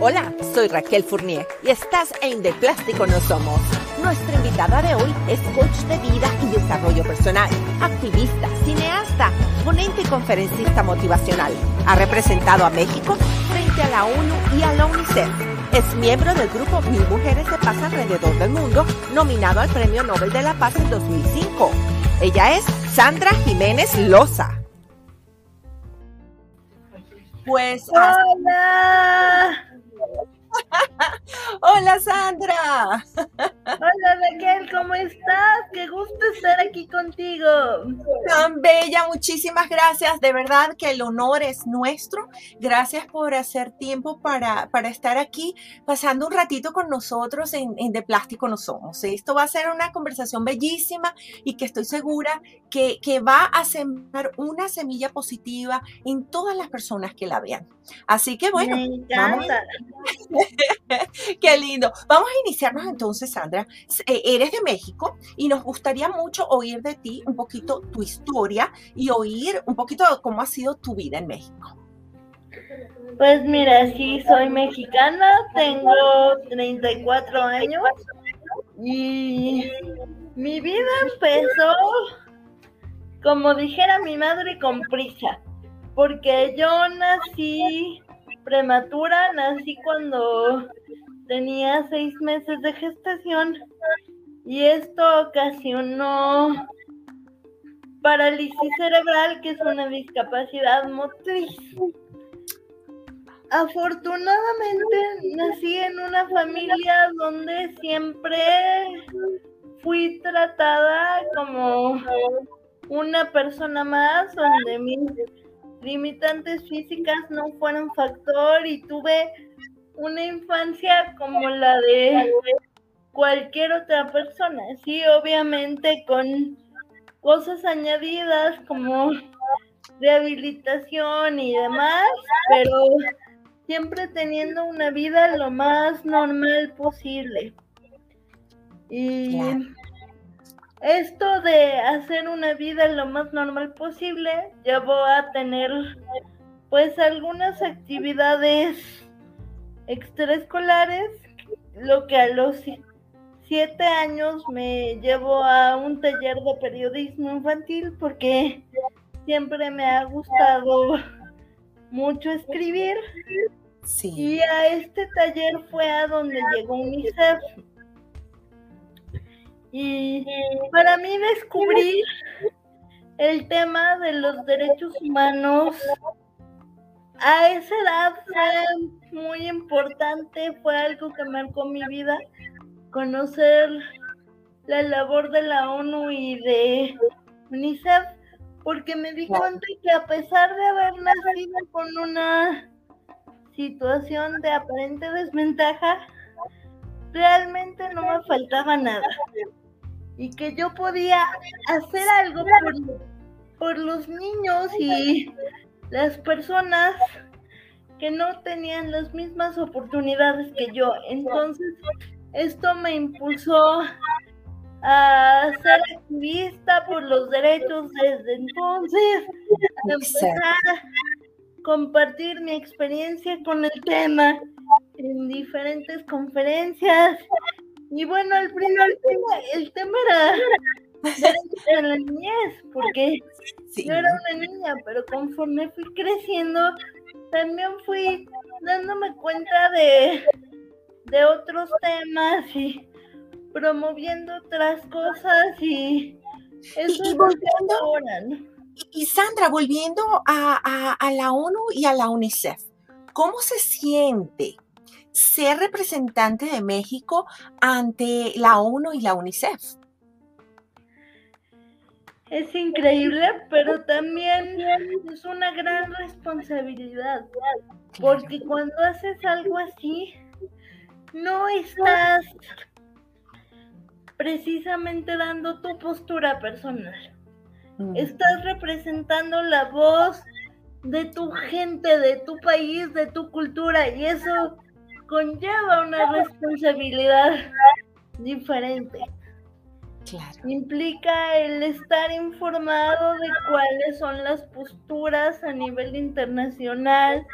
Hola, soy Raquel Fournier y estás en De Plástico No Somos. Nuestra invitada de hoy es coach de vida y desarrollo personal, activista, cineasta, ponente y conferencista motivacional. Ha representado a México frente a la ONU y a la UNICEF. Es miembro del grupo Mil Mujeres de Paz alrededor del mundo, nominado al Premio Nobel de la Paz en 2005. Ella es Sandra Jiménez Loza. Pues. ¡Hola! Sandra. Hola Raquel, ¿cómo estás? Qué gusto estar aquí contigo. Tan bella, muchísimas gracias. De verdad que el honor es nuestro. Gracias por hacer tiempo para, para estar aquí, pasando un ratito con nosotros en, en De Plástico No Somos. Esto va a ser una conversación bellísima y que estoy segura que, que va a sembrar una semilla positiva en todas las personas que la vean. Así que bueno, Me encanta. Qué lindo. Vamos a iniciarnos entonces, Sandra. Eh, eres de México y nos gustaría mucho oír de ti un poquito tu historia y oír un poquito de cómo ha sido tu vida en México. Pues mira, sí, soy mexicana, tengo 34 años y mi vida empezó, como dijera mi madre, con prisa, porque yo nací prematura, nací cuando tenía seis meses de gestación y esto ocasionó parálisis cerebral, que es una discapacidad motriz. Afortunadamente nací en una familia donde siempre fui tratada como una persona más, donde mis limitantes físicas no fueron factor y tuve una infancia como la de cualquier otra persona. Sí, obviamente con cosas añadidas como rehabilitación y demás, pero siempre teniendo una vida lo más normal posible. Y esto de hacer una vida lo más normal posible llevó a tener pues algunas actividades extraescolares, lo que a los siete años me llevó a un taller de periodismo infantil porque siempre me ha gustado mucho escribir. Sí. Y a este taller fue a donde llegó UNICEF. Y para mí descubrir el tema de los derechos humanos a esa edad fue muy importante, fue algo que marcó mi vida, conocer la labor de la ONU y de UNICEF, porque me di cuenta que a pesar de haber nacido con una situación de aparente desventaja, realmente no me faltaba nada. Y que yo podía hacer algo por, por los niños y las personas que no tenían las mismas oportunidades que yo. Entonces, esto me impulsó a ser activista por los derechos desde entonces, a empezar a compartir mi experiencia con el tema en diferentes conferencias. Y bueno, al principio el tema era de la niñez, porque Sí. yo era una niña, pero conforme fui creciendo, también fui dándome cuenta de, de otros temas y promoviendo otras cosas y eso y es volviendo- ahora, ¿no? Y, y Sandra, volviendo a, a- a la ONU y a la UNICEF, ¿cómo se siente ser representante de México ante la ONU y la UNICEF? Es increíble, pero también es una gran responsabilidad, porque cuando haces algo así, no estás precisamente dando tu postura personal. Mm, Estás representando la voz de tu gente, de tu país, de tu cultura, y eso conlleva una responsabilidad diferente. Claro. Implica el estar informado de cuáles son las posturas a nivel internacional,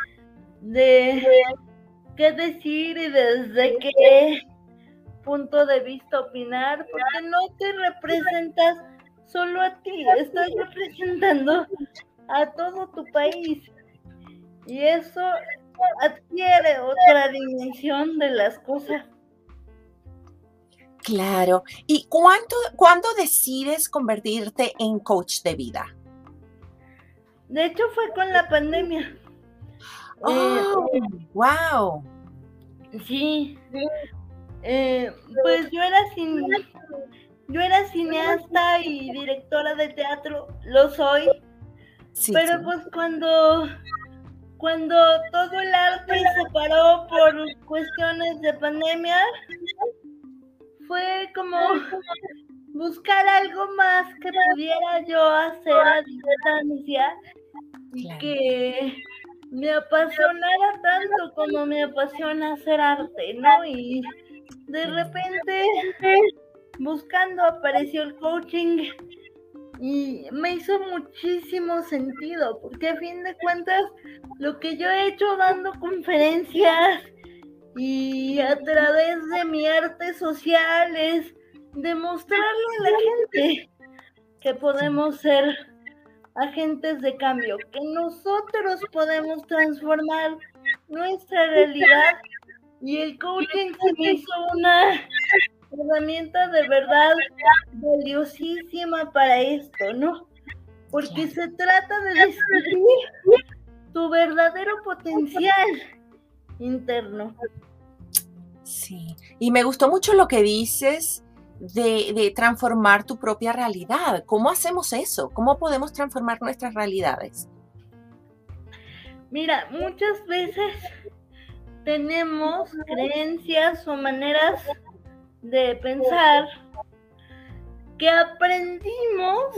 de qué decir y desde qué punto de vista opinar, porque no te representas solo a ti, estás representando a todo tu país. Y eso adquiere otra dimensión de las cosas. Claro. ¿Y cuánto, cuándo decides convertirte en coach de vida? De hecho fue con la pandemia. Oh, wow. Sí. Eh, pues yo era sin, yo era cineasta y directora de teatro, lo soy. pero pues cuando cuando todo el arte se paró por cuestiones de pandemia, fue como buscar algo más que pudiera yo hacer a distancia y que me apasionara tanto como me apasiona hacer arte, ¿no? Y de repente, buscando, apareció el coaching y me hizo muchísimo sentido, porque a fin de cuentas, lo que yo he hecho dando conferencias y a través de mi arte social es demostrarle a la gente que podemos ser agentes de cambio, que nosotros podemos transformar nuestra realidad y el coaching se me hizo una herramienta de verdad valiosísima para esto, ¿no? Porque se trata de descubrir tu verdadero potencial interno. Sí, y me gustó mucho lo que dices de, transformar tu propia realidad. ¿Cómo hacemos eso? ¿Cómo podemos transformar nuestras realidades? Mira, muchas veces tenemos creencias o maneras de pensar que aprendimos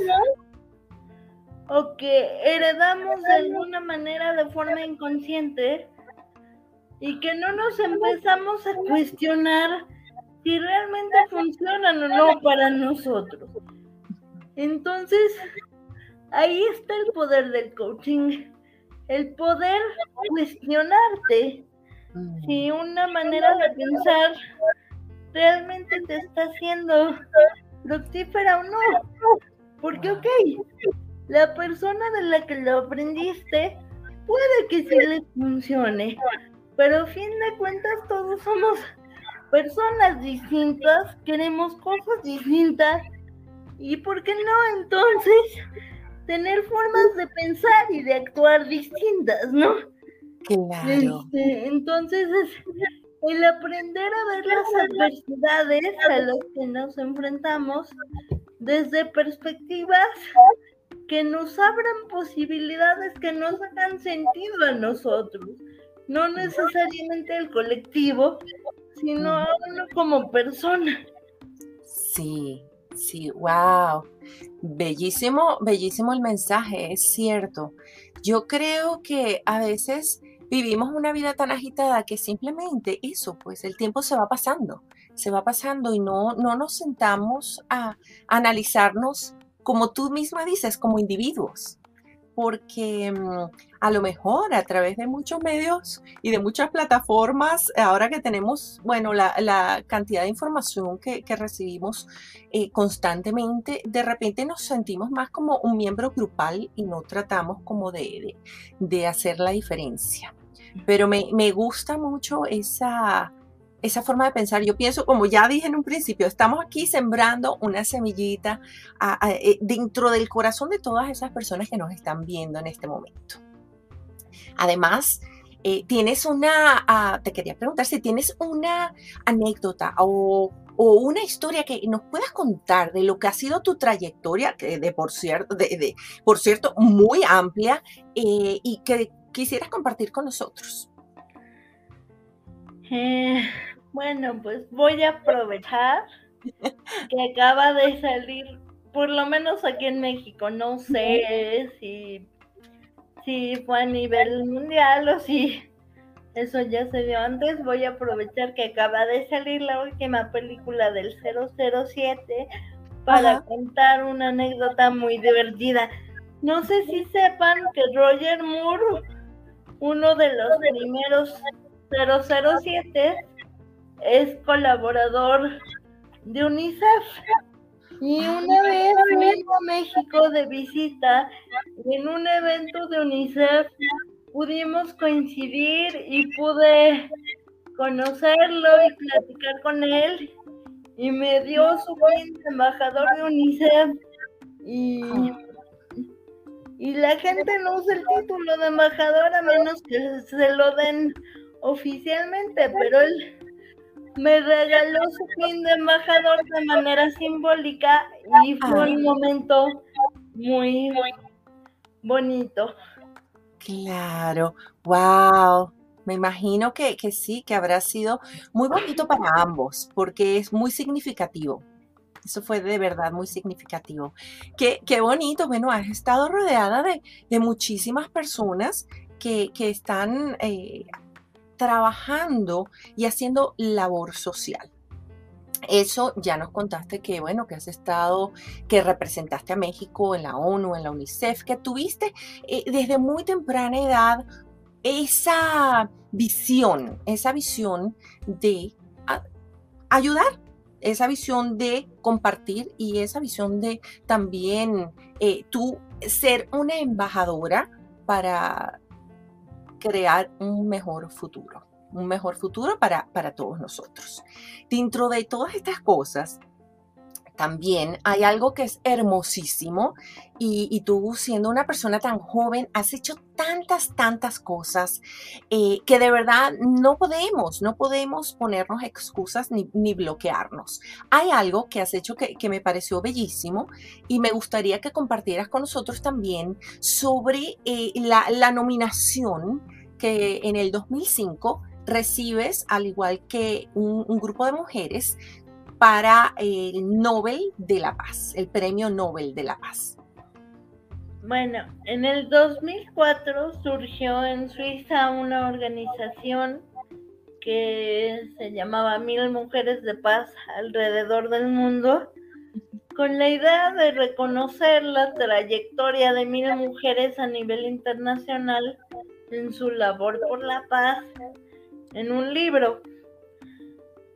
o que heredamos de alguna manera de forma inconsciente y que no nos empezamos a cuestionar si realmente funcionan o no para nosotros. Entonces, ahí está el poder del coaching, el poder cuestionarte si una manera de pensar realmente te está haciendo fructífera o no. Porque, ok, la persona de la que lo aprendiste puede que sí le funcione, pero a fin de cuentas todos somos personas distintas, queremos cosas distintas y por qué no entonces tener formas de pensar y de actuar distintas, ¿no? Claro. Este, entonces es el aprender a ver las adversidades a las que nos enfrentamos desde perspectivas que nos abran posibilidades que nos hagan sentido a nosotros, no necesariamente el colectivo, sino a uno como persona. Sí, sí, wow. Bellísimo, bellísimo el mensaje, es cierto. Yo creo que a veces vivimos una vida tan agitada que simplemente eso, pues el tiempo se va pasando, se va pasando y no, no nos sentamos a analizarnos como tú misma dices, como individuos porque mm, a lo mejor a través de muchos medios y de muchas plataformas, ahora que tenemos, bueno, la, cantidad de información que, recibimos eh, constantemente, de repente nos sentimos más como un miembro grupal y no tratamos como de, de, hacer la diferencia. Pero me, me gusta mucho esa, esa forma de pensar. Yo pienso, como ya dije en un principio, estamos aquí sembrando una semillita eh, dentro del corazón de todas esas personas que nos están viendo en este momento. Además, eh, tienes una, ah, te quería preguntar si tienes una anécdota o, una historia que nos puedas contar de lo que ha sido tu trayectoria, que de por cierto, de, por cierto muy amplia, eh, y que quisieras compartir con nosotros. Bueno, pues voy a aprovechar que acaba de salir, por lo menos aquí en México, no sé si, si fue a nivel mundial o si eso ya se vio antes, voy a aprovechar que acaba de salir la última película del 007 para contar una anécdota muy divertida. No sé si sepan que Roger Moore, uno de los primeros 007 es colaborador de UNICEF. Y una vez vino a México de visita en un evento de UNICEF pudimos coincidir y pude conocerlo y platicar con él y me dio su de embajador de UNICEF y, y la gente no usa el título de embajador a menos que se lo den oficialmente, pero él me regaló su pin de embajador de manera simbólica y fue un momento muy bonito. Claro, wow. Me imagino que, sí, que habrá sido muy bonito para ambos, porque es muy significativo. Eso fue de verdad muy significativo. Qué, qué bonito. Bueno, has estado rodeada de, muchísimas personas que, están eh, trabajando y haciendo labor social. Eso ya nos contaste que, bueno, que has estado, que representaste a México en la ONU, en la UNICEF, que tuviste eh, desde muy temprana edad esa visión, esa visión de ayudar, esa visión de compartir y esa visión de también eh, tú ser una embajadora para crear un mejor futuro un mejor futuro para, para todos nosotros. Dentro de todas estas cosas, también hay algo que es hermosísimo y, tú siendo una persona tan joven has hecho tantas, tantas cosas eh, que de verdad no podemos, no podemos ponernos excusas ni, bloquearnos. Hay algo que has hecho que, me pareció bellísimo y me gustaría que compartieras con nosotros también sobre eh, la, la nominación que en el 2005 recibes, al igual que un, grupo de mujeres, para el Nobel de la Paz, el Premio Nobel de la Paz. Bueno, en el 2004 surgió en Suiza una organización que se llamaba Mil Mujeres de Paz alrededor del mundo, con la idea de reconocer la trayectoria de mil mujeres a nivel internacional en su labor por la paz en un libro.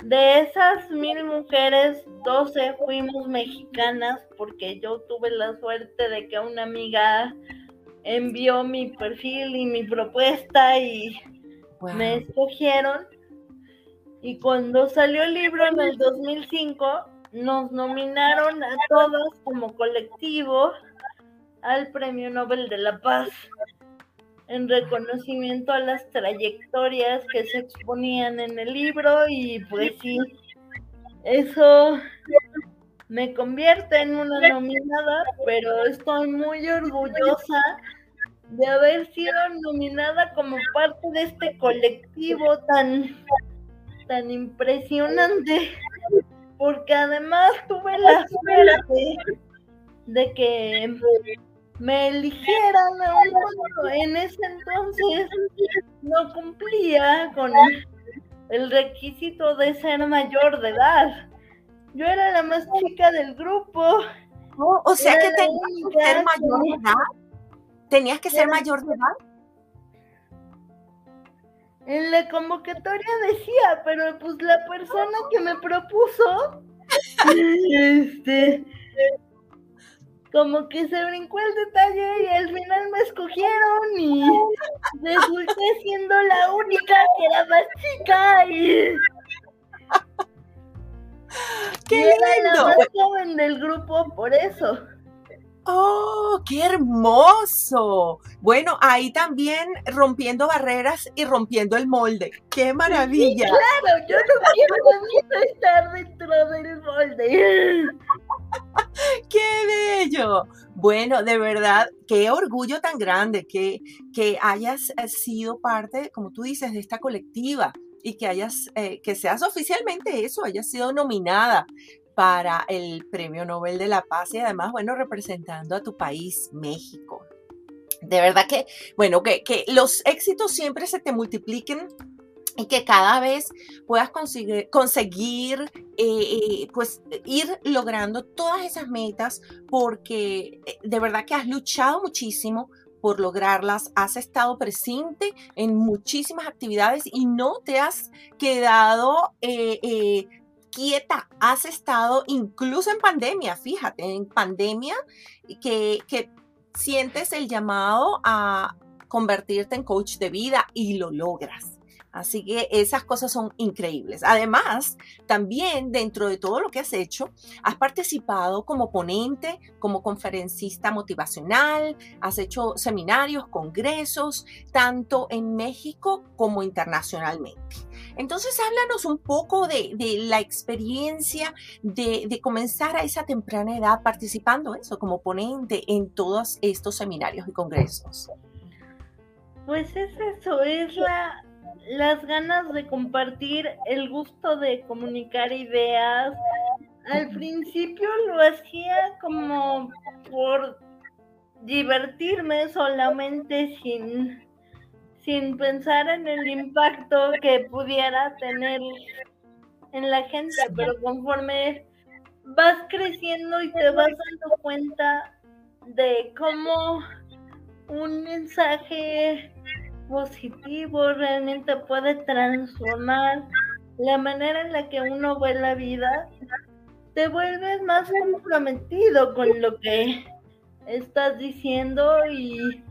De esas mil mujeres, doce fuimos mexicanas porque yo tuve la suerte de que una amiga envió mi perfil y mi propuesta y me escogieron. Y cuando salió el libro en el 2005, nos nominaron a todas como colectivo al Premio Nobel de la Paz en reconocimiento a las trayectorias que se exponían en el libro y pues sí, eso me convierte en una nominada, pero estoy muy orgullosa de haber sido nominada como parte de este colectivo tan, tan impresionante, porque además tuve la suerte de que me eligieran a en ese entonces no cumplía con el requisito de ser mayor de edad. Yo era la más chica del grupo. Oh, o sea que tenías que ser mayor de edad. ¿Tenías que ser mayor de edad? En la convocatoria decía, pero pues la persona que me propuso, este, como que se brincó el detalle y al final me escogieron y resulté siendo la única que era más chica y... ¡Qué lindo! la más joven del grupo por eso. ¡Oh, qué hermoso! Bueno, ahí también rompiendo barreras y rompiendo el molde. ¡Qué maravilla! claro, yo no quiero estar dentro del molde. ¡Qué bello! Bueno, de verdad, qué orgullo tan grande que, que hayas eh, sido parte, como tú dices, de esta colectiva y que hayas, eh, que seas oficialmente eso, hayas sido nominada para el Premio Nobel de la Paz y además, bueno, representando a tu país, México. De verdad que, bueno, que, que los éxitos siempre se te multipliquen y que cada vez puedas conseguir, conseguir eh, eh, pues ir logrando todas esas metas porque eh, de verdad que has luchado muchísimo por lograrlas, has estado presente en muchísimas actividades y no te has quedado quieta, has estado incluso en pandemia, fíjate, en pandemia que, que sientes el llamado a convertirte en coach de vida y lo logras. Así que esas cosas son increíbles. Además, también dentro de todo lo que has hecho, has participado como ponente, como conferencista motivacional, has hecho seminarios, congresos, tanto en México como internacionalmente. Entonces, háblanos un poco de, la experiencia de, comenzar a esa temprana edad participando eso como ponente en todos estos seminarios y congresos. Pues es eso, es la, las ganas de compartir, el gusto de comunicar ideas. Al principio lo hacía como por divertirme solamente sin, sin pensar en el impacto que pudiera tener en la gente, pero conforme vas creciendo y te vas dando cuenta de cómo un mensaje positivo realmente puede transformar la manera en la que uno ve la vida, te vuelves más comprometido con lo que estás diciendo y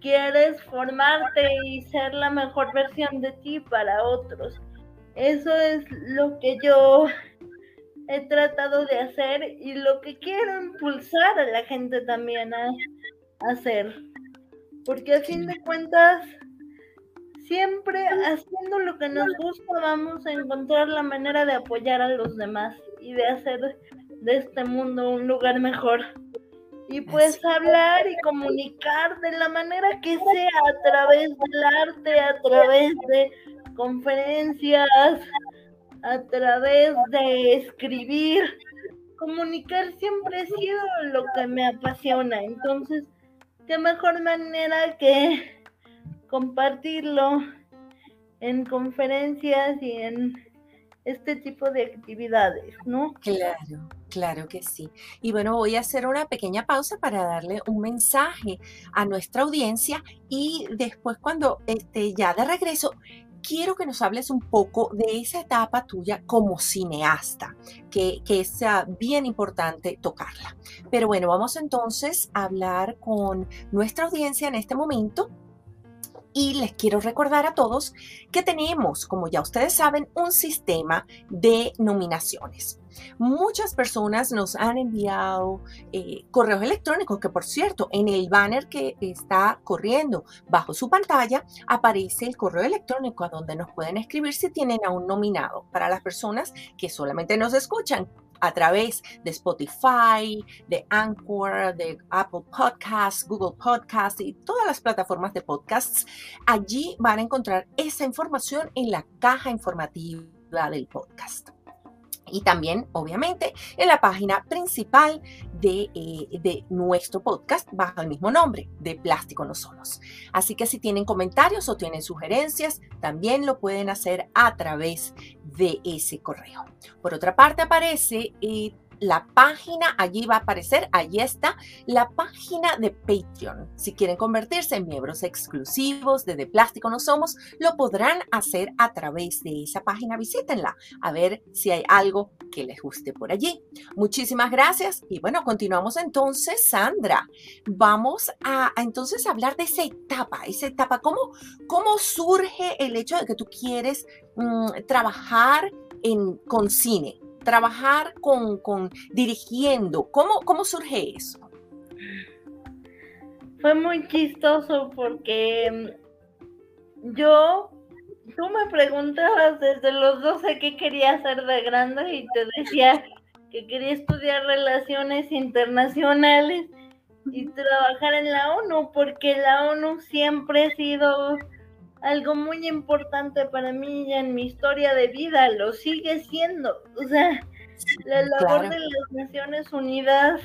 quieres formarte y ser la mejor versión de ti para otros. Eso es lo que yo he tratado de hacer y lo que quiero impulsar a la gente también a hacer. Porque a fin de cuentas, siempre haciendo lo que nos gusta vamos a encontrar la manera de apoyar a los demás y de hacer de este mundo un lugar mejor. Y pues hablar y comunicar de la manera que sea, a través del arte, a través de conferencias, a través de escribir. Comunicar siempre ha sido lo que me apasiona. Entonces, qué mejor manera que compartirlo en conferencias y en este tipo de actividades, ¿no? Claro, claro que sí. Y bueno, voy a hacer una pequeña pausa para darle un mensaje a nuestra audiencia y después cuando esté ya de regreso, quiero que nos hables un poco de esa etapa tuya como cineasta, que, que es bien importante tocarla. Pero bueno, vamos entonces a hablar con nuestra audiencia en este momento y les quiero recordar a todos que tenemos, como ya ustedes saben, un sistema de nominaciones. Muchas personas nos han enviado eh, correos electrónicos que, por cierto, en el banner que está corriendo bajo su pantalla aparece el correo electrónico a donde nos pueden escribir si tienen a un nominado. Para las personas que solamente nos escuchan, a través de Spotify, de Anchor, de Apple Podcasts, Google Podcasts y todas las plataformas de podcasts. Allí van a encontrar esa información en la caja informativa del podcast y también, obviamente, en la página principal de, eh, de, nuestro podcast bajo el mismo nombre, de Plástico No Somos. Así que si tienen comentarios o tienen sugerencias, también lo pueden hacer a través de ese correo. Por otra parte, aparece eh, la página, allí va a aparecer, allí está, la página de Patreon. Si quieren convertirse en miembros exclusivos de De Plástico No Somos, lo podrán hacer a través de esa página. Visítenla a ver si hay algo que les guste por allí. Muchísimas gracias y bueno, continuamos entonces, Sandra. Vamos a, entonces hablar de esa etapa, esa etapa, ¿cómo, cómo surge el hecho de que tú quieres mm, trabajar en, con cine? Trabajar con, con dirigiendo? ¿Cómo, ¿Cómo surge eso? Fue muy chistoso porque mm, yo, tú me preguntabas desde los 12 qué quería hacer de grande y te decía que quería estudiar relaciones internacionales y trabajar en la ONU, porque la ONU siempre ha sido algo muy importante para mí en mi historia de vida, lo sigue siendo. O sea, la labor de las Naciones Unidas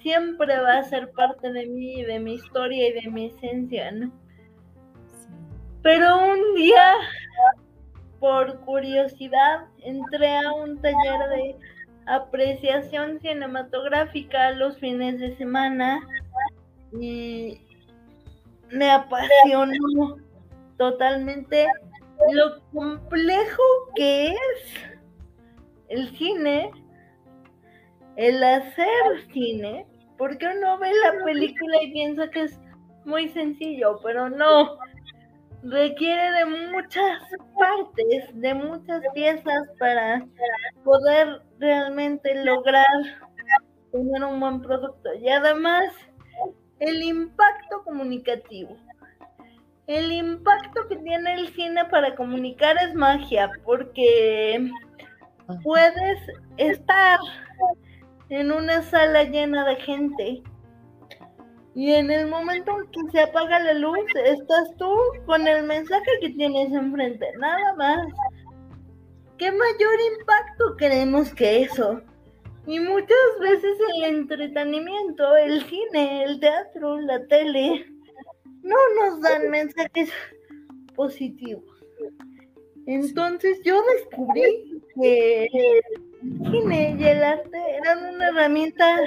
siempre va a ser parte de mí, de mi historia y de mi esencia, ¿no? Pero un día, por curiosidad, entré a un taller de apreciación cinematográfica los fines de semana y me apasionó totalmente lo complejo que es el cine, el hacer cine, porque uno ve la película y piensa que es muy sencillo, pero no, requiere de muchas partes, de muchas piezas para poder realmente lograr tener un buen producto. Y además, el impacto comunicativo. El impacto que tiene el cine para comunicar es magia, porque puedes estar en una sala llena de gente y en el momento en que se apaga la luz, estás tú con el mensaje que tienes enfrente, nada más. ¿Qué mayor impacto queremos que eso? Y muchas veces el entretenimiento, el cine, el teatro, la tele, no nos dan mensajes positivos. Entonces yo descubrí que el cine y el arte eran una herramienta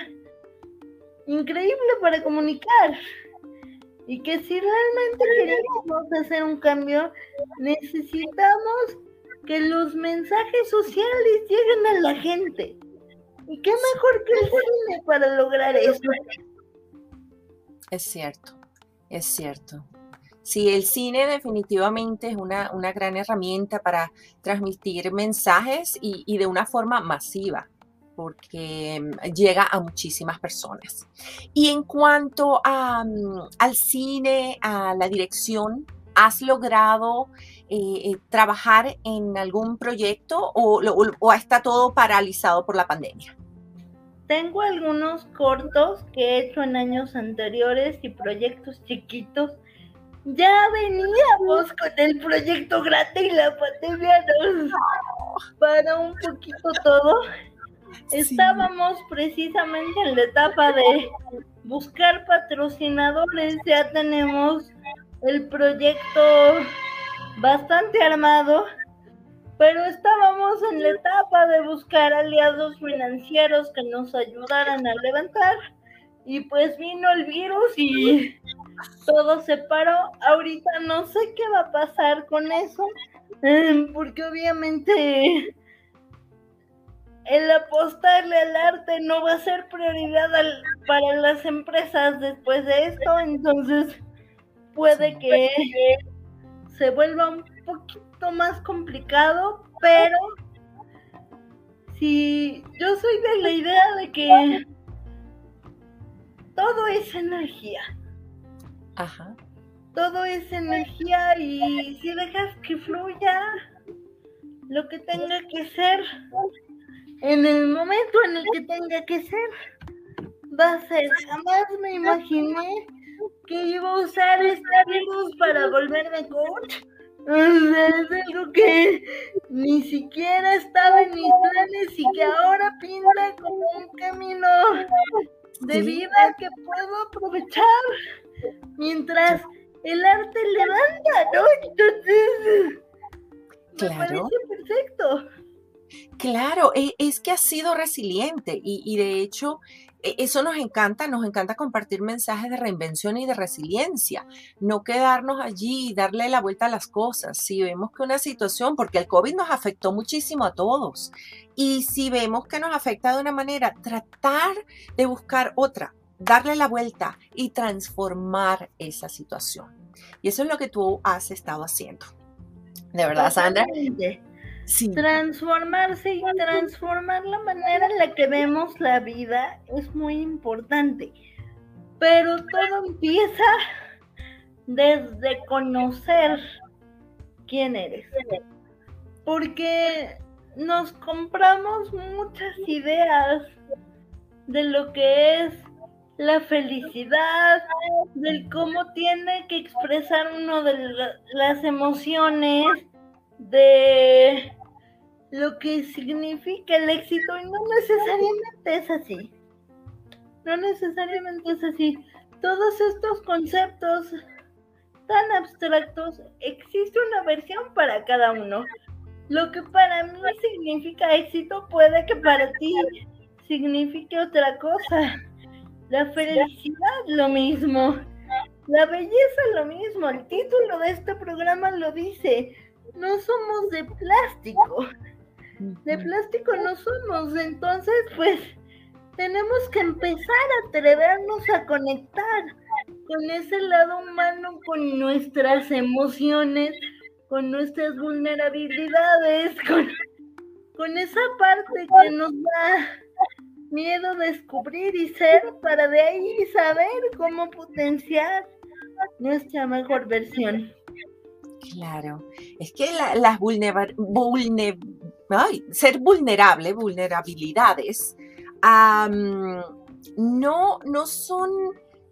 increíble para comunicar. Y que si realmente queremos hacer un cambio, necesitamos que los mensajes sociales lleguen a la gente. ¿Y qué mejor que el cine para lograr eso? Es cierto, es cierto. Sí, el cine definitivamente es una, gran herramienta para transmitir mensajes y de una forma masiva porque mm, llega a muchísimas personas. Y en cuanto mm, al cine, a la dirección, ¿has logrado eh, eh, trabajar en algún proyecto o, o, está todo paralizado por la pandemia? Tengo algunos cortos que he hecho en años anteriores y proyectos chiquitos. Ya veníamos con el proyecto grande y la pandemia nos para un poquito todo. Estábamos precisamente en la etapa de buscar patrocinadores, ya tenemos el proyecto bastante armado, pero estábamos en la etapa de buscar aliados financieros que nos ayudaran a levantar y pues vino el virus y todo se paró. Ahorita no sé qué va a pasar con eso, porque obviamente el apostarle al arte no va a ser prioridad para las empresas después de esto, entonces puede que se vuelva un poquito más complicado, pero si yo soy de la idea de que todo es energía. Ajá. Todo es energía y si dejas que fluya lo que tenga que ser, en el momento en el que tenga que ser, va a ser. Jamás me imaginé que iba a usar este virus para volverme coach. Es algo que ni siquiera estaba en mis planes y que ahora pinta como un camino de vida que puedo aprovechar mientras el arte levanta, ¿no? Entonces, me parece perfecto. Claro, e, es que ha sido resiliente y, de hecho eso nos encanta, nos encanta compartir mensajes de reinvención y de resiliencia, no quedarnos allí y darle la vuelta a las cosas. Si vemos que una situación, porque el COVID nos afectó muchísimo a todos, y si vemos que nos afecta de una manera, tratar de buscar otra, darle la vuelta y transformar esa situación. Y eso es lo que tú has estado haciendo. De verdad, Sandra. Transformarse y transformar la manera en la que vemos la vida es muy importante. Pero todo empieza desde conocer quién eres. Porque nos compramos muchas ideas de lo que es la felicidad, del cómo tiene que expresar uno de las emociones, de lo que significa el éxito y no necesariamente es así. No necesariamente es así. Todos estos conceptos tan abstractos, existe una versión para cada uno. Lo que para mí significa éxito puede que para ti signifique otra cosa. La felicidad lo mismo. La belleza lo mismo, el título de este programa lo dice, no somos de plástico, de plástico no somos, entonces pues tenemos que empezar a atrevernos a conectar con ese lado humano, con nuestras emociones, con nuestras vulnerabilidades, con, con esa parte que nos da miedo descubrir y ser para de ahí saber cómo potenciar nuestra mejor versión. Claro, es que las ser vulnerable, vulnerabilidades, no, no son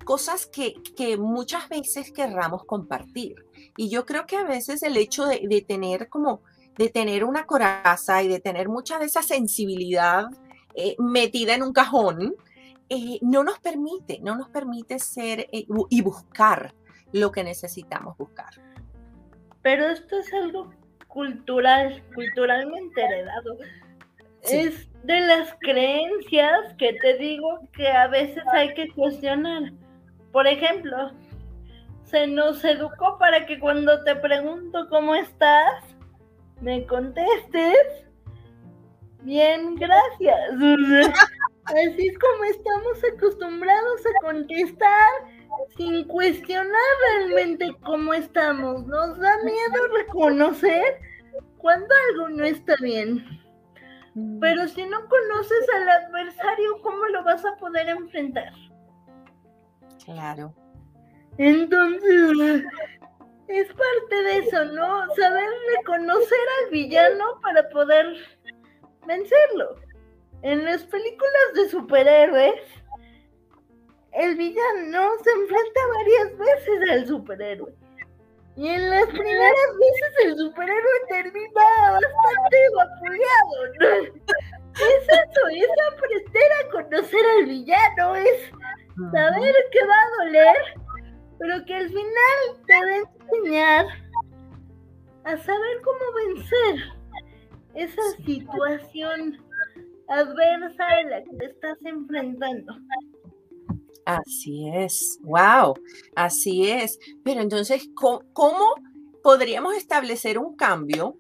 cosas que, muchas veces querramos compartir. Y yo creo que a veces el hecho de, de, tener como, de tener una coraza y de tener mucha de esa sensibilidad eh, metida en un cajón, eh, no nos permite, no nos permite ser eh, y buscar lo que necesitamos buscar. Pero esto es algo cultural, culturalmente heredado. Es de las creencias que te digo que a veces hay que cuestionar. Por ejemplo, se nos educó para que cuando te pregunto cómo estás, me contestes Bien, gracias. Así es como estamos acostumbrados a contestar sin cuestionar realmente cómo estamos. Nos da miedo reconocer cuando algo no está bien. Mm. Pero si no conoces al adversario, ¿cómo lo vas a poder enfrentar? Claro. Entonces, es parte de eso, ¿no? Saber reconocer al villano para poder vencerlo. En las películas de superhéroes, el villano se enfrenta varias veces al superhéroe. Y en las primeras veces el superhéroe termina bastante vapuleado. Es eso, es aprender a conocer al villano, es saber que va a doler, pero que al final te va a enseñar a saber cómo vencer esa situación adversa a la que te estás enfrentando. Así es, wow, así es. Pero entonces, ¿cómo, podríamos establecer un cambio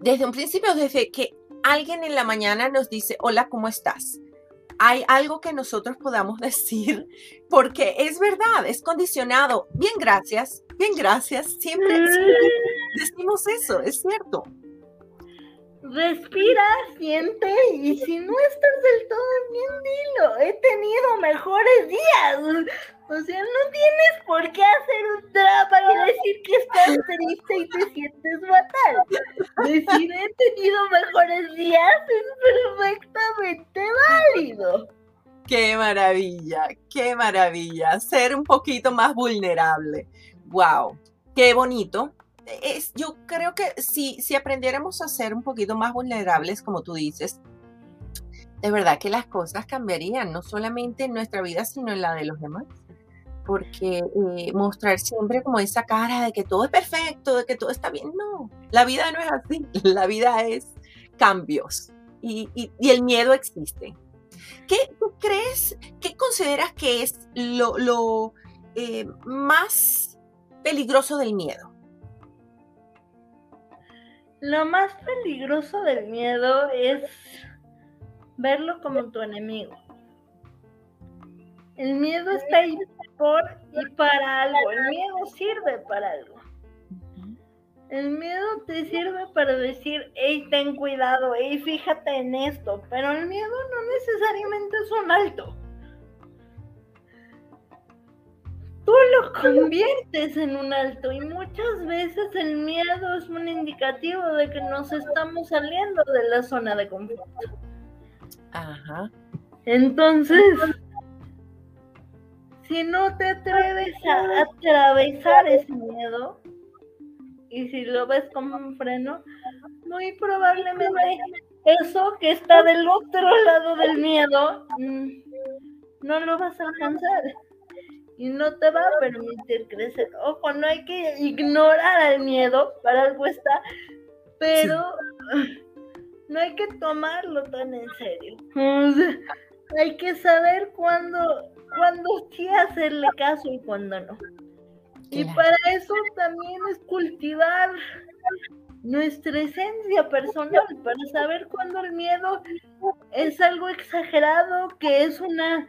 desde un principio, desde que alguien en la mañana nos dice, hola, ¿cómo estás? Hay algo que nosotros podamos decir, porque es verdad, es condicionado. Bien, gracias, bien, gracias. siempre decimos eso, es cierto respira, siente y si no estás del todo bien, dilo. He tenido mejores días. O sea, no tienes por qué hacer un drama y decir que estás triste y te sientes fatal. Decir he tenido mejores días es perfectamente válido. Qué maravilla, qué maravilla. Ser un poquito más vulnerable. Wow, qué bonito es, yo creo que si, si aprendiéramos a ser un poquito más vulnerables, como tú dices, de verdad que las cosas cambiarían, no solamente en nuestra vida, sino en la de los demás. Porque eh, mostrar siempre como esa cara de que todo es perfecto, de que todo está bien, no, la vida no es así, la vida es cambios y, el miedo existe. ¿Qué tú crees, qué consideras que es lo, eh, más peligroso del miedo? Lo más peligroso del miedo es verlo como tu enemigo. El miedo está ahí por y para algo. El miedo sirve para algo. El miedo te sirve para decir, hey, ten cuidado, hey, fíjate en esto. Pero el miedo no necesariamente es un alto. Tú lo conviertes en un alto y muchas veces el miedo es un indicativo de que nos estamos saliendo de la zona de confort. Ajá. Entonces, si no te atreves a atravesar ese miedo y si lo ves como un freno, muy probablemente eso que está del otro lado del miedo mm, no lo vas a alcanzar y no te va a permitir crecer. Ojo, no hay que ignorar al miedo, para algo está, pero no hay que tomarlo tan en serio. hay que saber cuándo, cuándo sí hacerle caso y cuándo no. Y para eso también es cultivar nuestra esencia personal, para saber cuándo el miedo es algo exagerado, que es una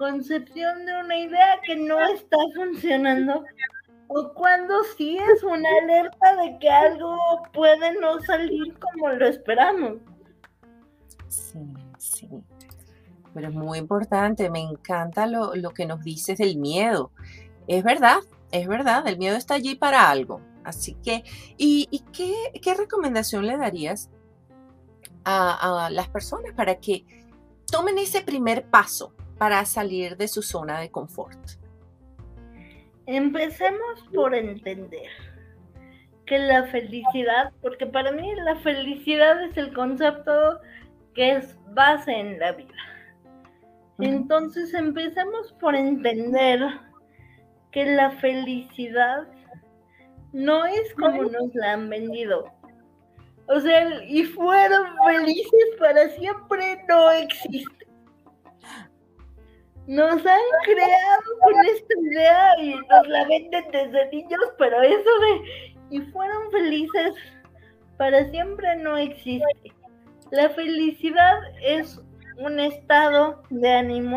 concepción de una idea que no está funcionando, o cuando sí es una alerta de que algo puede no salir como lo esperamos. Sí, sí. Pero es muy importante, me encanta lo, que nos dices del miedo. Es verdad, es verdad, el miedo está allí para algo. Así que, ¿y, qué, recomendación le darías a, a las personas para que tomen ese primer paso para salir de su zona de confort? Empecemos por entender que la felicidad, porque para mí la felicidad es el concepto que es base en la vida. Entonces empecemos por entender que la felicidad no es como nos la han vendido. O sea, y fueron felices para siempre no existe nos han creado con esta idea y nos la venden desde niños, pero eso de y fueron felices para siempre no existe. La felicidad es un estado de ánimo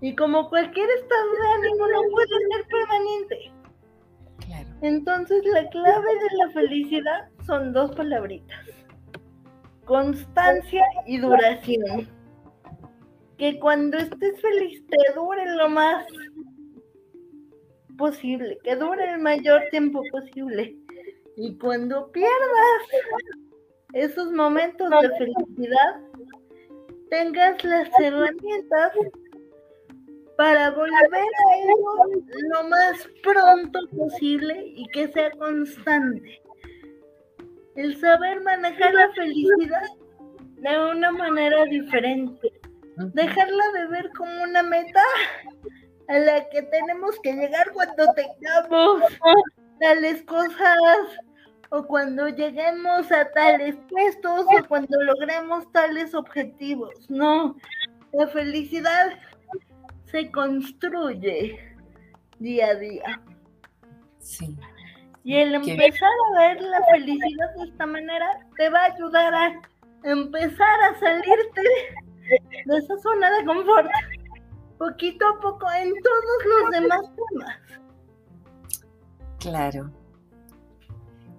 y como cualquier estado de ánimo no puede ser permanente. Entonces la clave de la felicidad son dos palabritas. Constancia y duración que cuando estés feliz te dure lo más posible, que dure el mayor tiempo posible. Y cuando pierdas esos momentos de felicidad, tengas las herramientas para volver a ello lo más pronto posible y que sea constante. El saber manejar la felicidad de una manera diferente dejarla de ver como una meta a la que tenemos que llegar cuando tengamos tales cosas o cuando lleguemos a tales puestos o cuando logremos tales objetivos. No, la felicidad se construye día a día. Sí. Y el empezar a ver la felicidad de esta manera te va a ayudar a empezar a salirte de esa zona de confort, poquito a poco en todos los demás temas. Claro.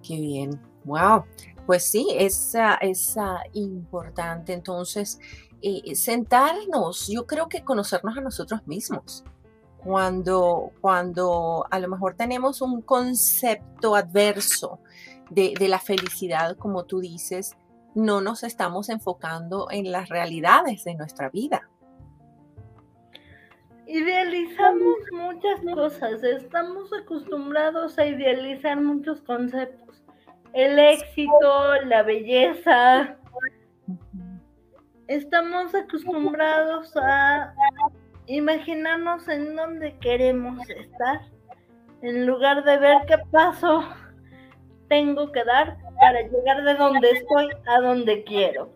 Qué bien. Wow. Pues sí, es, es importante entonces eh, sentarnos, yo creo que conocernos a nosotros mismos. Cuando, cuando a lo mejor tenemos un concepto adverso de, de la felicidad, como tú dices, no nos estamos enfocando en las realidades de nuestra vida. Idealizamos muchas cosas, estamos acostumbrados a idealizar muchos conceptos. El éxito, la belleza. Estamos acostumbrados a imaginarnos en dónde queremos estar, en lugar de ver qué paso tengo que dar para llegar de donde estoy a donde quiero.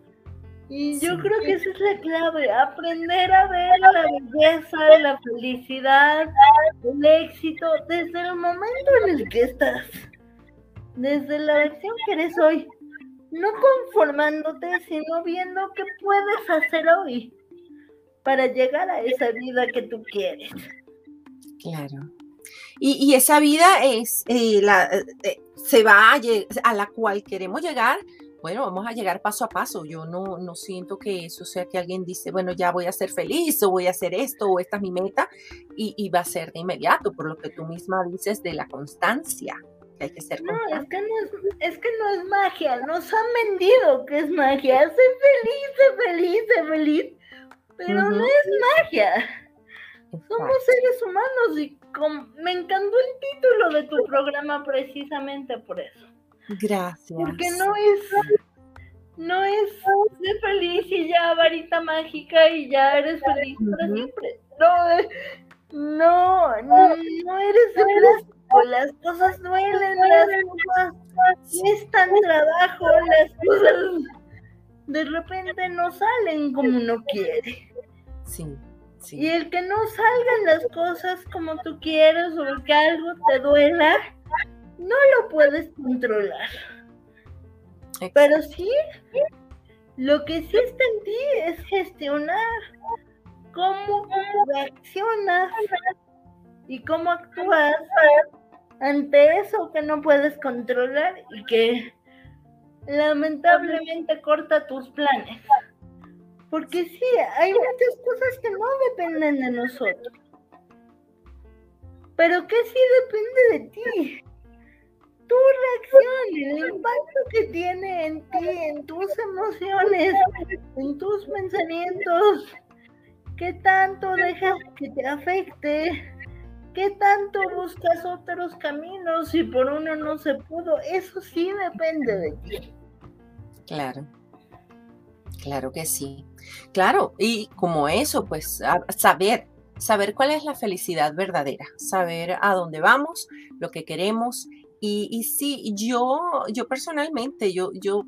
Y yo creo que esa es la clave, aprender a ver la belleza, la felicidad, el éxito desde el momento en el que estás, desde la versión que eres hoy, no conformándote, sino viendo qué puedes hacer hoy para llegar a esa vida que tú quieres. Claro. Y, esa vida es eh, la, eh, se va a, la cual queremos llegar, bueno, vamos a llegar paso a paso. Yo no, no siento que eso sea que alguien dice, bueno, ya voy a ser feliz o voy a hacer esto o esta es mi meta y, va a ser de inmediato, por lo que tú misma dices de la constancia. Que hay que ser no, es que no es, es que no es magia, nos han vendido que es magia, sé feliz, feliz, feliz, pero no es magia. Somos seres humanos y me encantó el título de tu programa precisamente por eso. Gracias. Porque no es, no es ser feliz y ya varita mágica y ya eres feliz para siempre. No, no, no, eres plástico, las cosas duelen, las cosas tan trabajo, las cosas de repente no salen como uno quiere. Sí, sí. Y el que no salgan las cosas como tú quieres o que algo te duela, no lo puedes controlar. Pero sí, lo que sí está en ti es gestionar cómo reaccionas y cómo actúas ante eso que no puedes controlar y que lamentablemente corta tus planes. Porque sí, hay muchas cosas que no dependen de nosotros. Pero que sí depende de ti. Tu reacción, el impacto que tiene en ti, en tus emociones, en tus pensamientos. ¿Qué tanto dejas que te afecte? ¿Qué tanto buscas otros caminos si por uno no se pudo? Eso sí depende de ti. Claro. Claro que sí. Claro, y como eso, pues saber, saber cuál es la felicidad verdadera, saber a dónde vamos, lo que queremos. Y, sí, yo, yo personalmente, yo, yo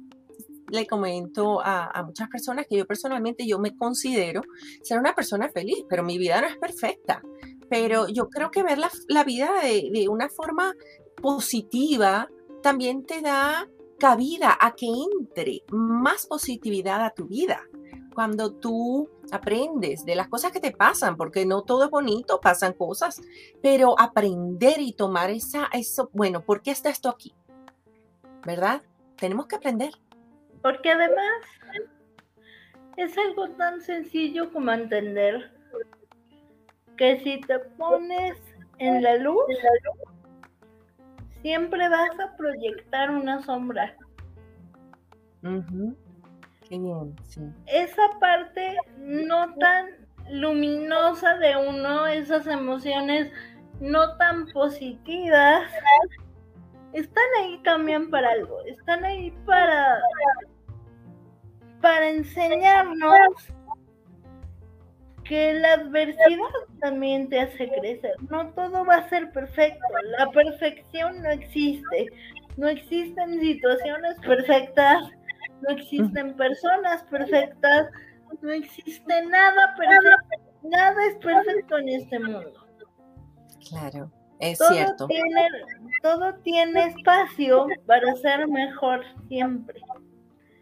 le comento a, muchas personas que yo personalmente yo me considero ser una persona feliz, pero mi vida no es perfecta. Pero yo creo que ver la, vida de, de, una forma positiva también te da cabida a que entre más positividad a tu vida. Cuando tú aprendes de las cosas que te pasan, porque no todo es bonito, pasan cosas, pero aprender y tomar esa, eso, bueno, ¿por qué está esto aquí? ¿Verdad? Tenemos que aprender. Porque además es algo tan sencillo como entender que si te pones en la luz, siempre vas a proyectar una sombra. Qué bien, sí. Esa parte no tan luminosa de uno, esas emociones no tan positivas, están ahí también para algo, están ahí para, para enseñarnos que la adversidad también te hace crecer. No todo va a ser perfecto. La perfección no existe. No existen situaciones perfectas. No existen personas perfectas. No existe nada perfecto. Nada es perfecto en este mundo. Claro, es cierto. Tiene, todo tiene espacio para ser mejor siempre.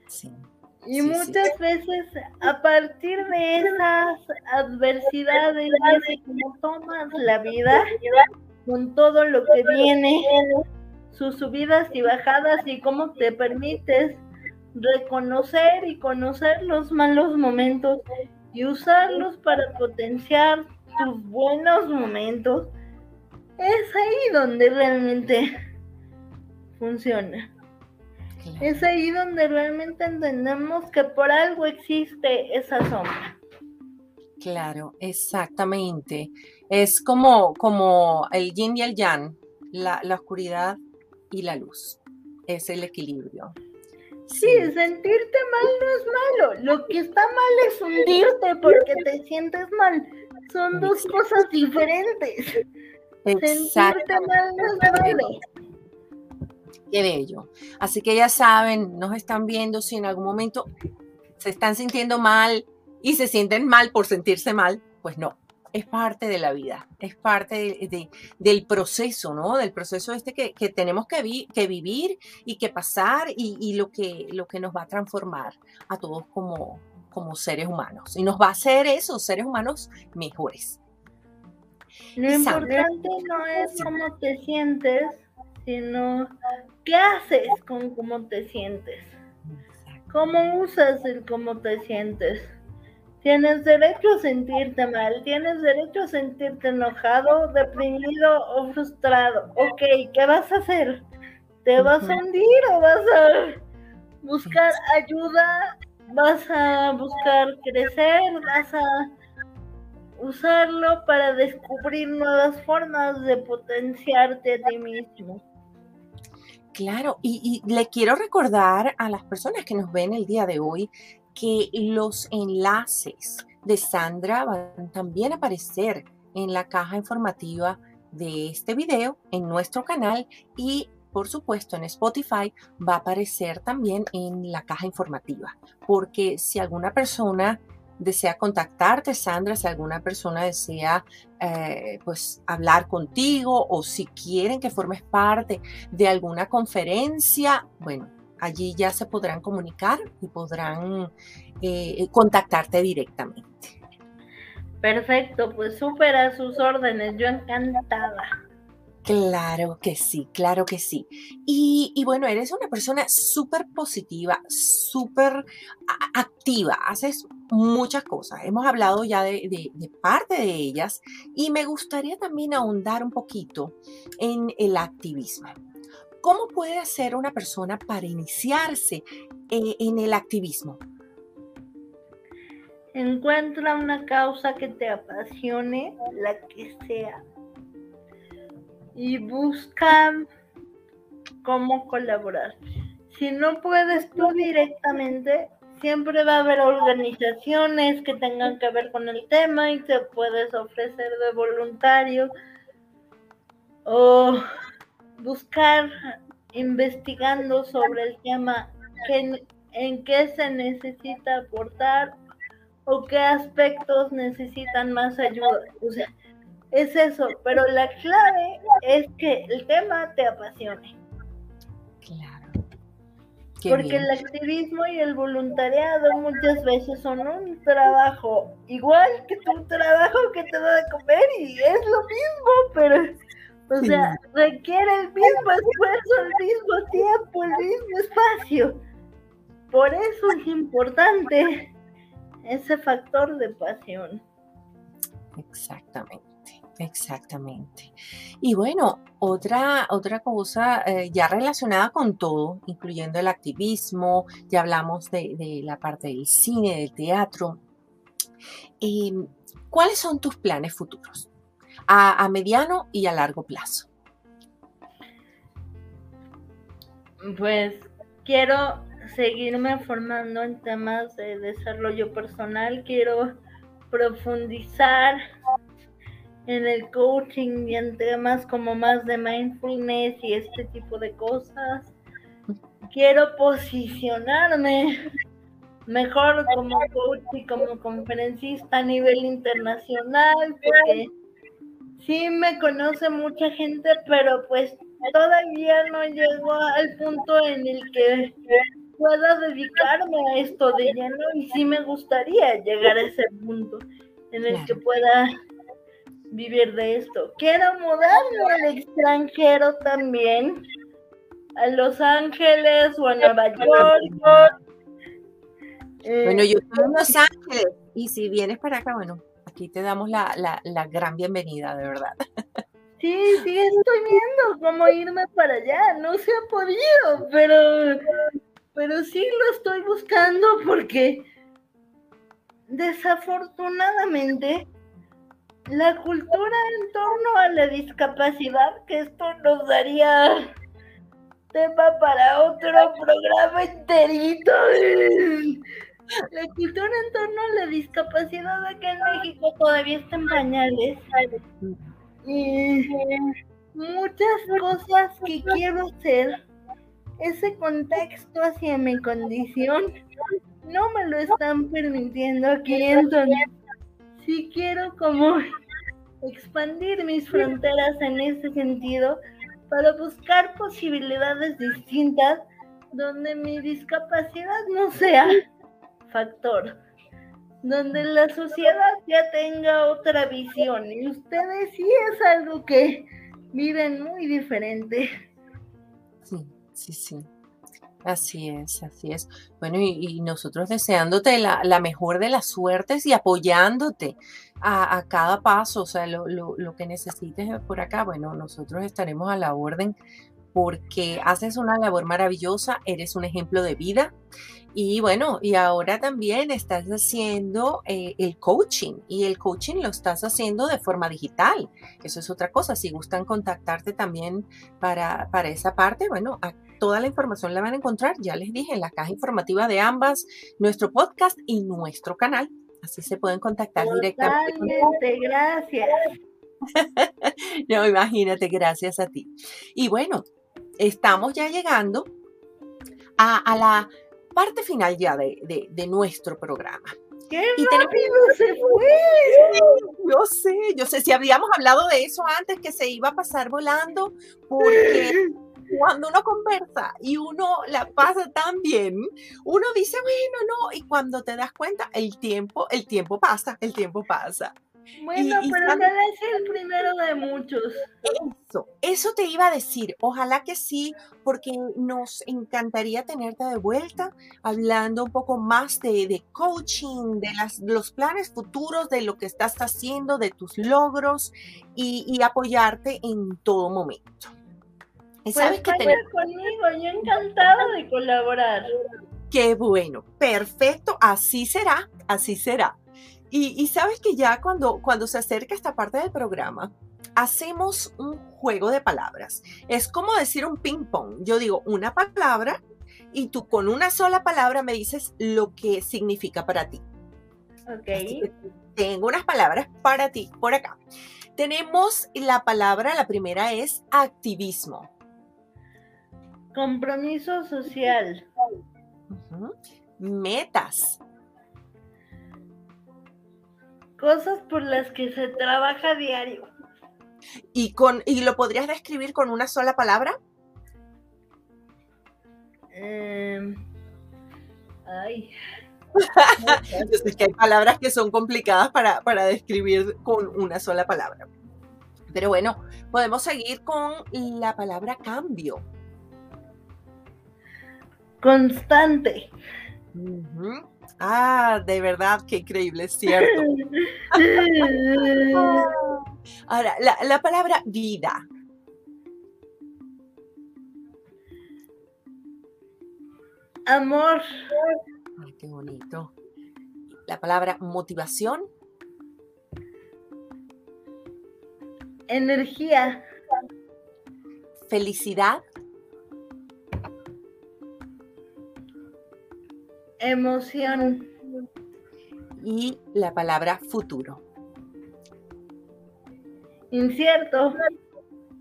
Sí. Y muchas veces a partir de esas adversidades, de cómo tomas la vida, con todo lo que viene, sus subidas y bajadas y cómo te permites reconocer y conocer los malos momentos y usarlos para potenciar tus buenos momentos, es ahí donde realmente funciona. Es ahí donde realmente entendemos que por algo existe esa sombra. Claro, exactamente. Es como, como el yin y el yang, la, oscuridad y la luz. Es el equilibrio. Sí, sentirte mal no es malo. Lo que está mal es hundirte porque te sientes mal. Son dos cosas diferentes. Sentirte mal no es malo. Qué bello. Así que ya saben, nos están viendo si en algún momento se están sintiendo mal y se sienten mal por sentirse mal, pues no, es parte de la vida, es parte del proceso, ¿no? Del proceso este que, tenemos que, que, vivir y que pasar y, lo, que, lo que nos va a transformar a todos como, como seres humanos. Y nos va a hacer esos seres humanos mejores. Lo importante no es cómo te sientes, sino qué haces con cómo te sientes. ¿Cómo usas el cómo te sientes? Tienes derecho a sentirte mal, tienes derecho a sentirte enojado, deprimido o frustrado. Ok, ¿qué vas a hacer? ¿Te vas a hundir o vas a buscar ayuda? ¿Vas a buscar crecer? ¿Vas a usarlo para descubrir nuevas formas de potenciarte a ti mismo? Claro, y, le quiero recordar a las personas que nos ven el día de hoy que los enlaces de Sandra van también a aparecer en la caja informativa de este video en nuestro canal y por supuesto, en Spotify va a aparecer también en la caja informativa, porque si alguna persona desea contactarte, Sandra, si alguna persona desea eh, pues hablar contigo o si quieren que formes parte de alguna conferencia, bueno, allí ya se podrán comunicar y podrán eh, contactarte directamente. Perfecto, pues súper a sus órdenes, yo encantada. Claro que sí, claro que sí. Y, bueno, eres una persona súper positiva, súper activa, haces muchas cosas. Hemos hablado ya de, parte de ellas y me gustaría también ahondar un poquito en el activismo. ¿Cómo puede hacer una persona para iniciarse eh, en el activismo? Encuentra una causa que te apasione, la que sea, y busca cómo colaborar. Si no puedes tú directamente, siempre va a haber organizaciones que tengan que ver con el tema y te puedes ofrecer de voluntario o buscar investigando sobre el tema en qué se necesita aportar o qué aspectos necesitan más ayuda. O sea, es eso, pero la clave es que el tema te apasione. Claro. Porque el activismo y el voluntariado muchas veces son un trabajo igual que tu trabajo que te da de comer y es lo mismo, pero, o sea, requiere el mismo esfuerzo, el mismo tiempo, el mismo espacio. Por eso es importante ese factor de pasión. Exactamente. Exactamente. Y bueno, otra, otra cosa eh, ya relacionada con todo, incluyendo el activismo, ya hablamos de, la parte del cine, del teatro. Em, ¿Cuáles son tus planes futuros a, a mediano y a largo plazo? Pues quiero seguirme formando en temas de desarrollo personal, quiero profundizar en el coaching y en temas como más de mindfulness y este tipo de cosas. Quiero posicionarme mejor como coach y como conferencista a nivel internacional, porque sí me conoce mucha gente, pero pues todavía no llego al punto en el que pueda dedicarme a esto de lleno y sí me gustaría llegar a ese punto en el que pueda vivir de esto. Quiero mudarme al extranjero también, a Los Ángeles o a Nueva York. bueno, yo estoy en Los Ángeles y si vienes para acá, bueno, aquí te damos la, la, la gran bienvenida, de verdad. Sí, sí, estoy viendo cómo irme para allá. No se ha podido, pero, pero sí lo estoy buscando porque desafortunadamente la cultura en torno a la discapacidad, que esto nos daría tema para otro programa enterito. La cultura en torno a la discapacidad acá en México todavía está en pañales. Y muchas cosas que quiero hacer, ese contexto hacia mi condición, no me lo están permitiendo aquí. Entonces, si quiero como expandir mis fronteras en ese sentido para buscar posibilidades distintas donde mi discapacidad no sea factor, donde la sociedad ya tenga otra visión y ustedes sí es algo que viven muy diferente. Sí, sí, sí. Así es, así es. Bueno, y, nosotros deseándote la, mejor de las suertes y apoyándote a, cada paso, o sea, lo, que necesites por acá, bueno, nosotros estaremos a la orden porque haces una labor maravillosa, eres un ejemplo de vida y bueno, y ahora también estás haciendo eh, el coaching y el coaching lo estás haciendo de forma digital. Eso es otra cosa. Si gustan contactarte también para, para esa parte, bueno, toda la información la van a encontrar, ya les dije, en la caja informativa de ambas, nuestro podcast y nuestro canal. Así se pueden contactar directamente. Gracias. no, imagínate, gracias a ti. Y bueno, estamos ya llegando a, la parte final ya de, nuestro programa. ¡Qué y rápido se fue! Yo sé, yo sé, si habíamos hablado de eso antes, que se iba a pasar volando, porque cuando uno conversa y uno la pasa tan bien, uno dice, bueno, no, y cuando te das cuenta, el tiempo, el tiempo pasa, el tiempo pasa. Bueno, pero ya es el primero de muchos. Eso, eso te iba a decir. Ojalá que sí, porque nos encantaría tenerte de vuelta hablando un poco más de, coaching, de las, los planes futuros, de lo que estás haciendo, de tus logros y, apoyarte en todo momento. Pues sabes que conmigo, yo encantada de colaborar. Qué bueno, perfecto, así será, así será. Y, sabes que ya cuando, cuando se acerca esta parte del programa, hacemos un juego de palabras. Es como decir un ping-pong. Yo digo una palabra y tú con una sola palabra me dices lo que significa para ti. Ok. Tengo unas palabras para ti por acá. Tenemos la palabra, la primera es activismo. Compromiso social. Metas cosas por las que se trabaja diario. ¿Y, con, ¿Y lo podrías describir con una sola palabra? Em, ay. es que hay palabras que son complicadas para, para describir con una sola palabra. Pero bueno, podemos seguir con la palabra cambio. Constante. Ah, de verdad, qué increíble, es cierto. Ahora, la, palabra vida. Amor. Ay, qué bonito. La palabra motivación. Energía. Felicidad. Emoción. Y la palabra futuro. Incierto.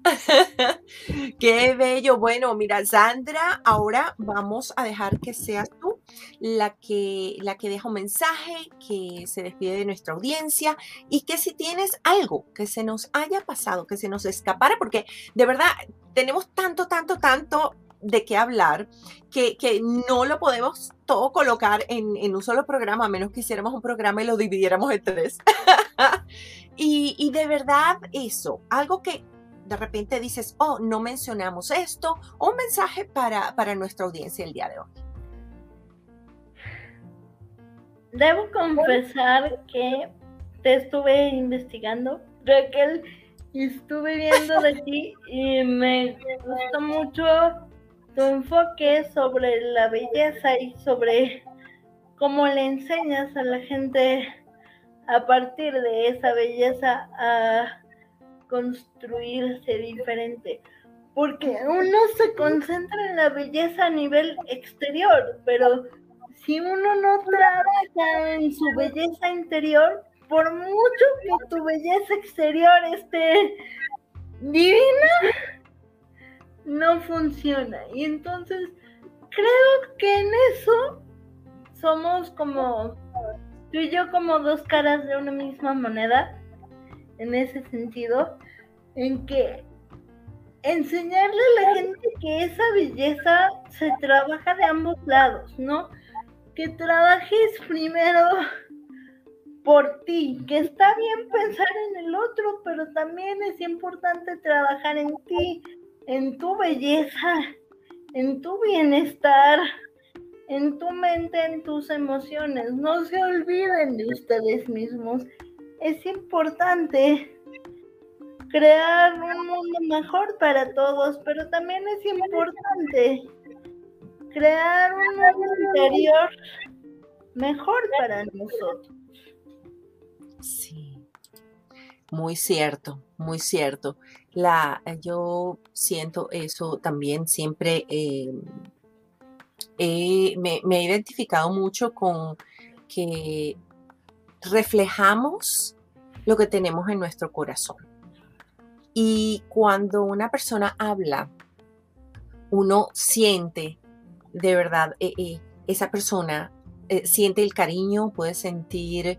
Qué bello. Bueno, mira, Sandra, ahora vamos a dejar que seas tú la que, la que deja un mensaje, que se despide de nuestra audiencia y que si tienes algo que se nos haya pasado, que se nos escapara, porque de verdad tenemos tanto, tanto, tanto de qué hablar, que, no lo podemos todo colocar en, un solo programa, a menos que hiciéramos un programa y lo dividiéramos en tres. y, de verdad eso, algo que de repente dices, oh, no mencionamos esto, o un mensaje para, para nuestra audiencia el día de hoy. Debo confesar que te estuve investigando, Raquel, y estuve viendo de ti y me gustó mucho tu enfoque sobre la belleza y sobre cómo le enseñas a la gente a partir de esa belleza a construirse diferente. Porque uno se concentra en la belleza a nivel exterior, pero si uno no trabaja en su belleza interior, por mucho que tu belleza exterior esté divina, no funciona. Y entonces creo que en eso somos como tú y yo como dos caras de una misma moneda, en ese sentido, en que enseñarle a la gente que esa belleza se trabaja de ambos lados, ¿no? Que trabajes primero por ti, que está bien pensar en el otro, pero también es importante trabajar en ti, en tu belleza, en tu bienestar, en tu mente, en tus emociones. No se olviden de ustedes mismos. Es importante crear un mundo mejor para todos, pero también es importante crear un mundo interior mejor para nosotros. Sí, muy cierto, muy cierto. La, eh, yo siento eso también siempre. Eh, me, he identificado mucho con que reflejamos lo que tenemos en nuestro corazón. Y cuando una persona habla uno siente de verdad eh, esa persona siente el cariño, puede sentir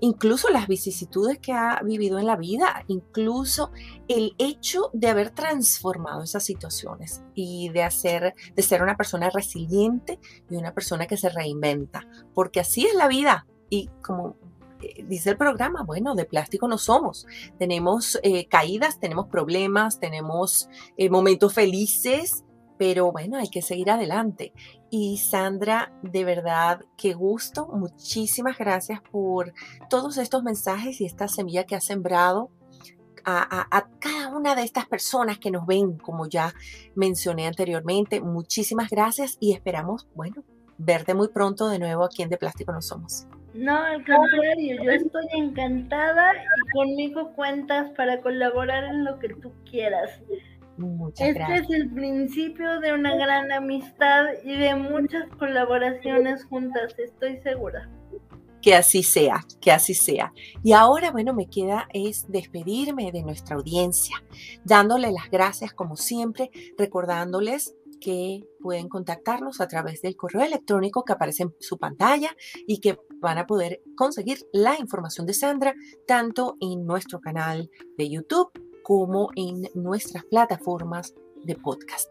incluso las vicisitudes que ha vivido en la vida, incluso el hecho de haber transformado esas situaciones y de hacer, de ser una persona resiliente y una persona que se reinventa, porque así es la vida y como eh, dice el programa, bueno, de plástico no somos. Tenemos eh, caídas, tenemos problemas, tenemos momentos felices, pero bueno, hay que seguir adelante. Y Sandra, de verdad, qué gusto. Muchísimas gracias por todos estos mensajes y esta semilla que has sembrado a, cada una de estas personas que nos ven, como ya mencioné anteriormente. Muchísimas gracias y esperamos, bueno, verte muy pronto de nuevo aquí en De Plástico No Somos. No, al contrario, yo estoy encantada y conmigo cuentas para colaborar en lo que tú quieras este es el principio de una gran amistad y de muchas colaboraciones juntas, estoy segura. Que así sea, que así sea. Y ahora, bueno, me queda es despedirme de nuestra audiencia, dándole las gracias como siempre, recordándoles que pueden contactarnos a través del correo electrónico que aparece en su pantalla y que van a poder conseguir la información de Sandra tanto en nuestro canal de YouTube como en nuestras plataformas de podcast.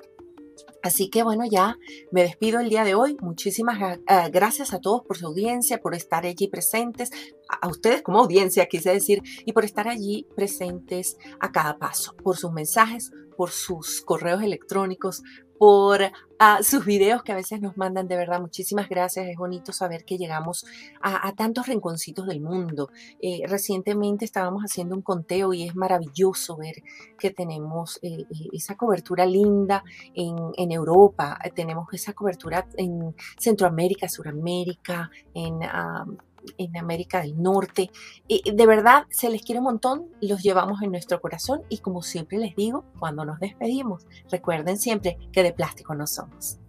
Así que bueno, ya me despido el día de hoy. Muchísimas eh, gracias a todos por su audiencia, por estar allí presentes, a ustedes como audiencia, quise decir, y por estar allí presentes a cada paso, por sus mensajes, por sus correos electrónicos, por ah, sus videos que a veces nos mandan. De verdad, muchísimas gracias. Es bonito saber que llegamos a, tantos rinconcitos del mundo. Eh, recientemente estábamos haciendo un conteo y es maravilloso ver que tenemos eh, eh, esa cobertura linda en, en Europa, tenemos esa cobertura en Centroamérica, Suramérica, en en América del Norte. Y de verdad, se les quiere un montón, los llevamos en nuestro corazón y como siempre les digo, cuando nos despedimos, recuerden siempre que de plástico no somos.